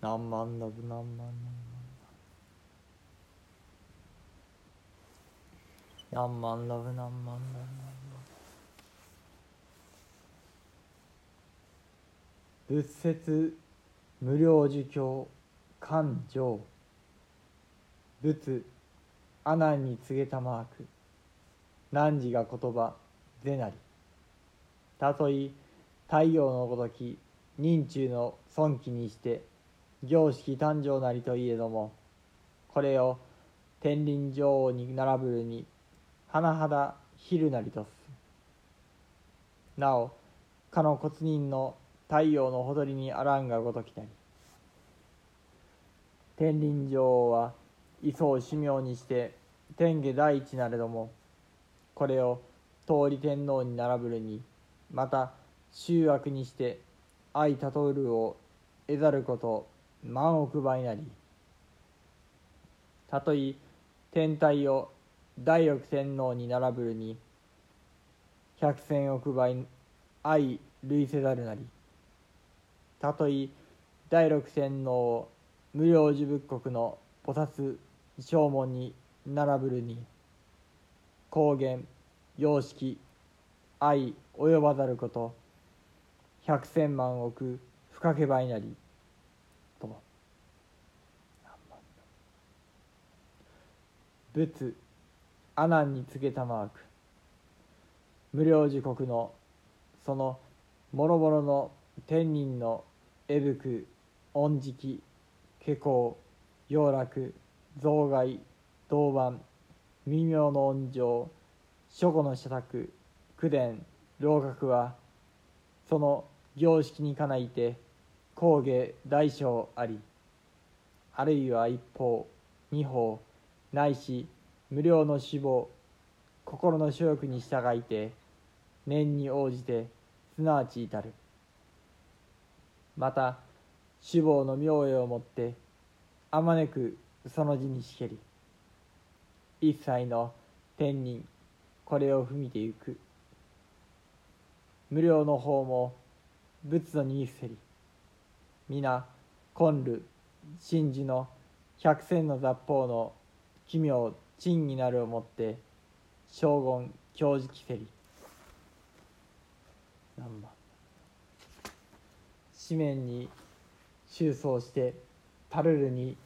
何万のぶ何万何万何万のぶ何万何万仏説無料儒教勘定仏阿南に告げたマーク汝が言葉ぜなり。たとえ太陽のごとき人中の尊貴にして行式誕生なりといえどもこれを天輪女王に並ぶるに甚だ昼なりとす。なおかの骨人の太陽のほとりにあらんがごときなり天輪女王は位相神妙にして天下第一なれどもこれを通り天皇に並ぶるにまた集悪にして愛たとるを得ざること万億倍なり。たとえ天体を第六天皇に並ぶるに百千億倍愛類せざるなり。たとえ第六天皇を無料寿仏国の菩薩正門に並ぶるに高原様式愛及ばざること百千万億不かけばいなりと仏阿南に告げたマーク。無料時刻のそのもろもろの天人の絵吹恩食下校洋楽増害銅板微妙の恩情諸語の社宅口伝老学はその行式にかないて工芸大小あり。あるいは一方二方ないし無料の死亡心の所欲に従いて念に応じてすなわち至る。また死亡の妙栄をもってあまねくその字にしけり一切の天人これを踏みてゆく。無料の方も仏のにせり皆根ル真珠の百戦の雑法の奇妙珍になるをもって将軍教示きせり何番紙面に収葬してタルルに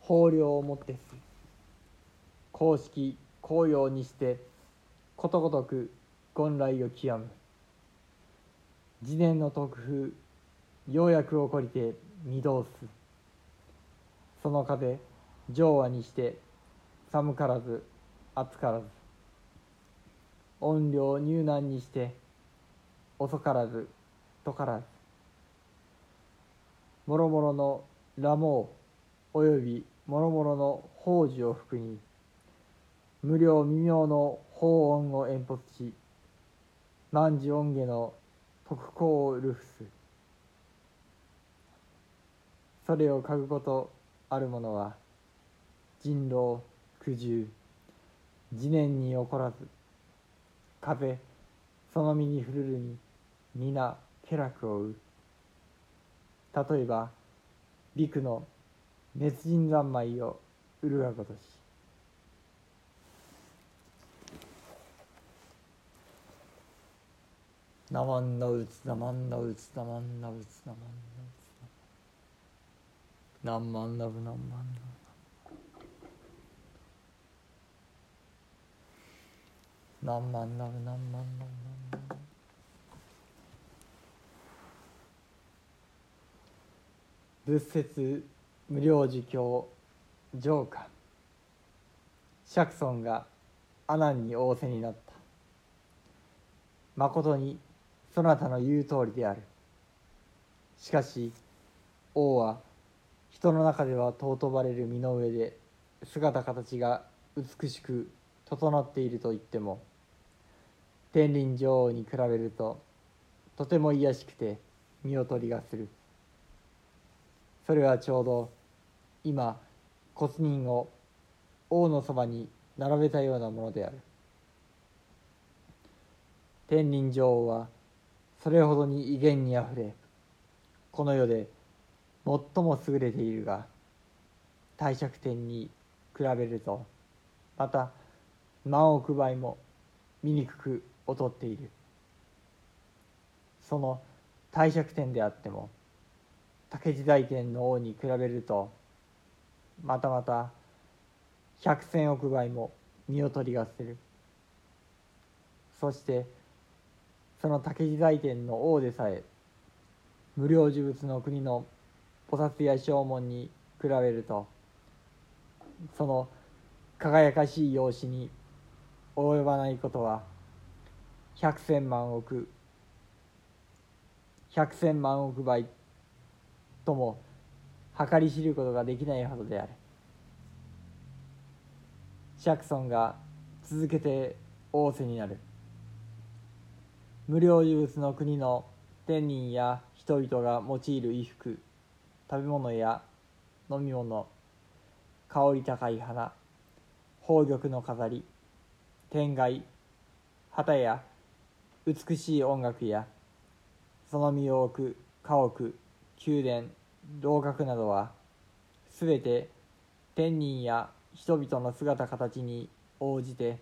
法領をもってす公式公用にしてことごとく権来を極む。次年の特風ようやく起こりて御堂すその風上和にして寒からず暑からず。音量入難にして遅からずとからず。もろもろの羅網およびもろもろの宝珠を服に無料微妙の法音を演発し万事音下の特攻をルフスそれを嗅ぐことある者は人狼苦渋次年に起こらず風その身に降るるに皆気楽をう。例えば陸の熱人三昧を売るがごとし。なまんなうつなまんなうつなまんなうつなまんなうつ何万ラブ何万ラブ何万ラブ何万ラブ仏説無料儒教上下釈尊が阿南に仰せになったまことにそなたの言う通りであるしかし王は人の中では尊ばれる身の上で姿形が美しく整っていると言っても天輪女王に比べるととても卑しくて見劣りがする。それはちょうど今骨人を王のそばに並べたようなものである。天輪女王はそれほどに威厳にあふれこの世で最も優れているが帝釈天に比べるとまた何億倍も醜く劣っている。その帝釈天であっても竹地大天の王に比べるとまたまた百千億倍も見劣りがする。そしてその竹地大天の王でさえ無料呪物の国の菩薩や正門に比べるとその輝かしい容姿に及ばないことは百千万億百千万億倍とも計り知ることができないほどである。釈尊が続けて仰せになる。無料有物の国の天人や人々が用いる衣服食べ物や飲み物香り高い花宝玉の飾り天蓋旗や美しい音楽やその身を置く家屋宮殿楼閣などはすべて天人や人々の姿形に応じて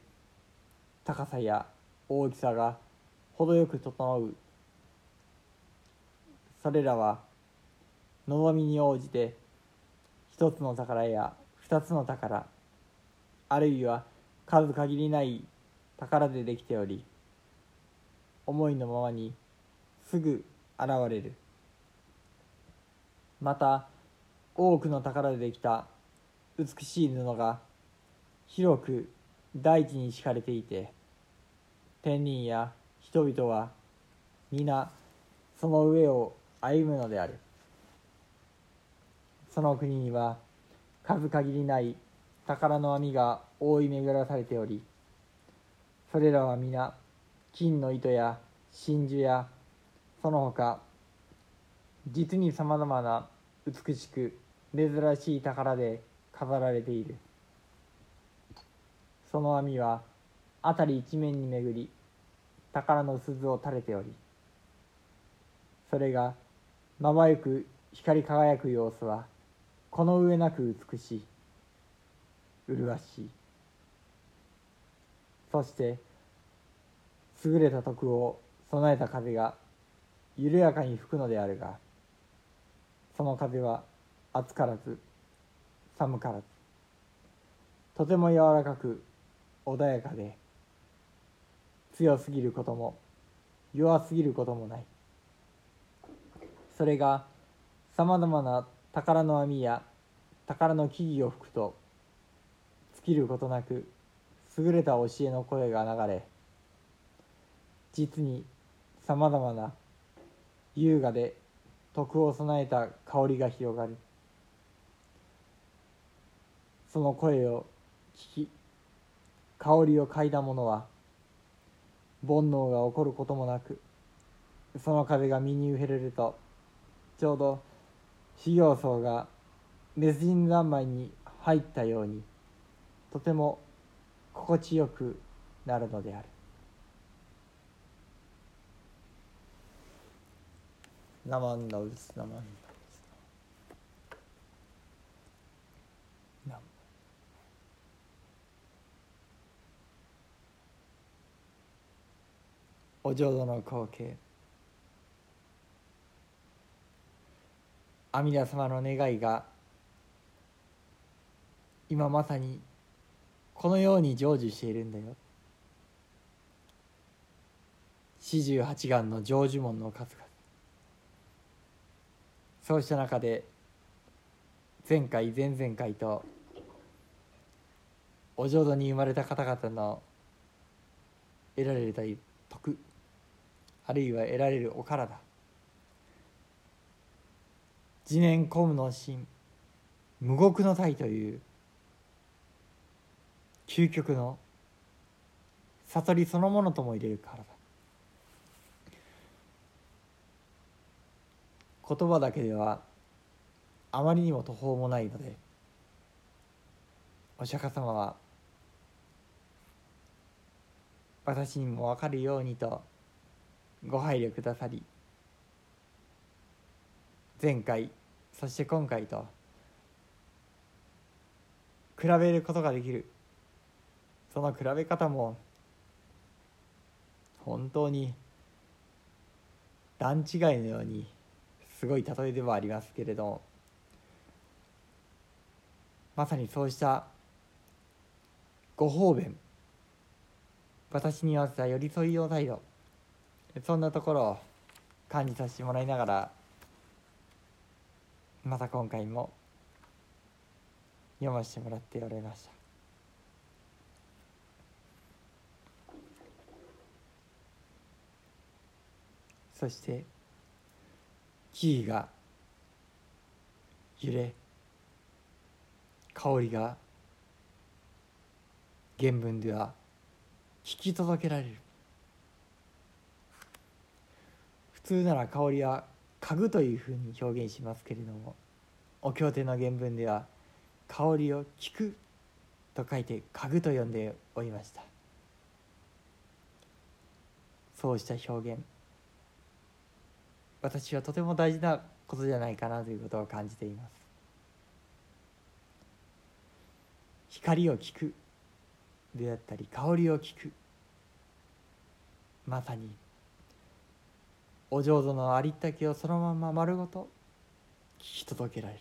高さや大きさが程よく整う。それらは望みに応じて一つの宝や二つの宝あるいは数限りない宝でできており思いのままにすぐ現れる。また多くの宝でできた美しい布が広く大地に敷かれていて天人や人々は皆その上を歩むのである。その国には数限りない宝の網が覆い巡らされておりそれらは皆金の糸や真珠やその他実にさまざまな美しく珍しい宝で飾られている。その網は辺り一面に巡り宝の鈴を垂れておりそれがまばゆく光り輝く様子はこの上なく美しい。麗しい。そして優れた徳を備えた風が緩やかに吹くのであるがその風は暑からず寒からずとても柔らかく穏やかで強すぎることも弱すぎることもない。それがさまざまな宝の網や宝の木々を吹くと尽きることなく優れた教えの声が流れ実にさまざまな優雅で徳を備えた香りが広がるその声を聞き香りを嗅いだ者は煩悩が起こることもなくその風が身に受けれるとちょうど修行僧が滅人三昧に入ったようにとても心地よくなるのである。ナマンダウスナマンダウスナお浄土の光景。阿弥陀様の願いが今まさにこのように成就しているんだよ。四十八願の成就門の数々。そうした中で前回前々回とお浄土に生まれた方々の得られた徳あるいは得られるお体。自念公務の心無極の体という究極の悟りそのものとも入れるからだ。言葉だけではあまりにも途方もないのでお釈迦様は私にも分かるようにとご配慮くださり前回そして今回と比べることができるその比べ方も本当に段違いのようにすごい例えではありますけれどまさにそうしたご方便私に合わせた寄り添い用態度そんなところを感じさせてもらいながらまた今回も読ませてもらっておられました。そして木々が揺れ香りが原文では聞き届けられる。普通なら香りは嗅ぐというふうに表現しますけれどもお経典の原文では香りを聞くと書いて嗅ぐと呼んでおりました。そうした表現私はとても大事なことじゃないかなということを感じています。光を聞くであったり香りを聞く。まさにお浄土のありったけをそのまま丸ごと聞き届けられる。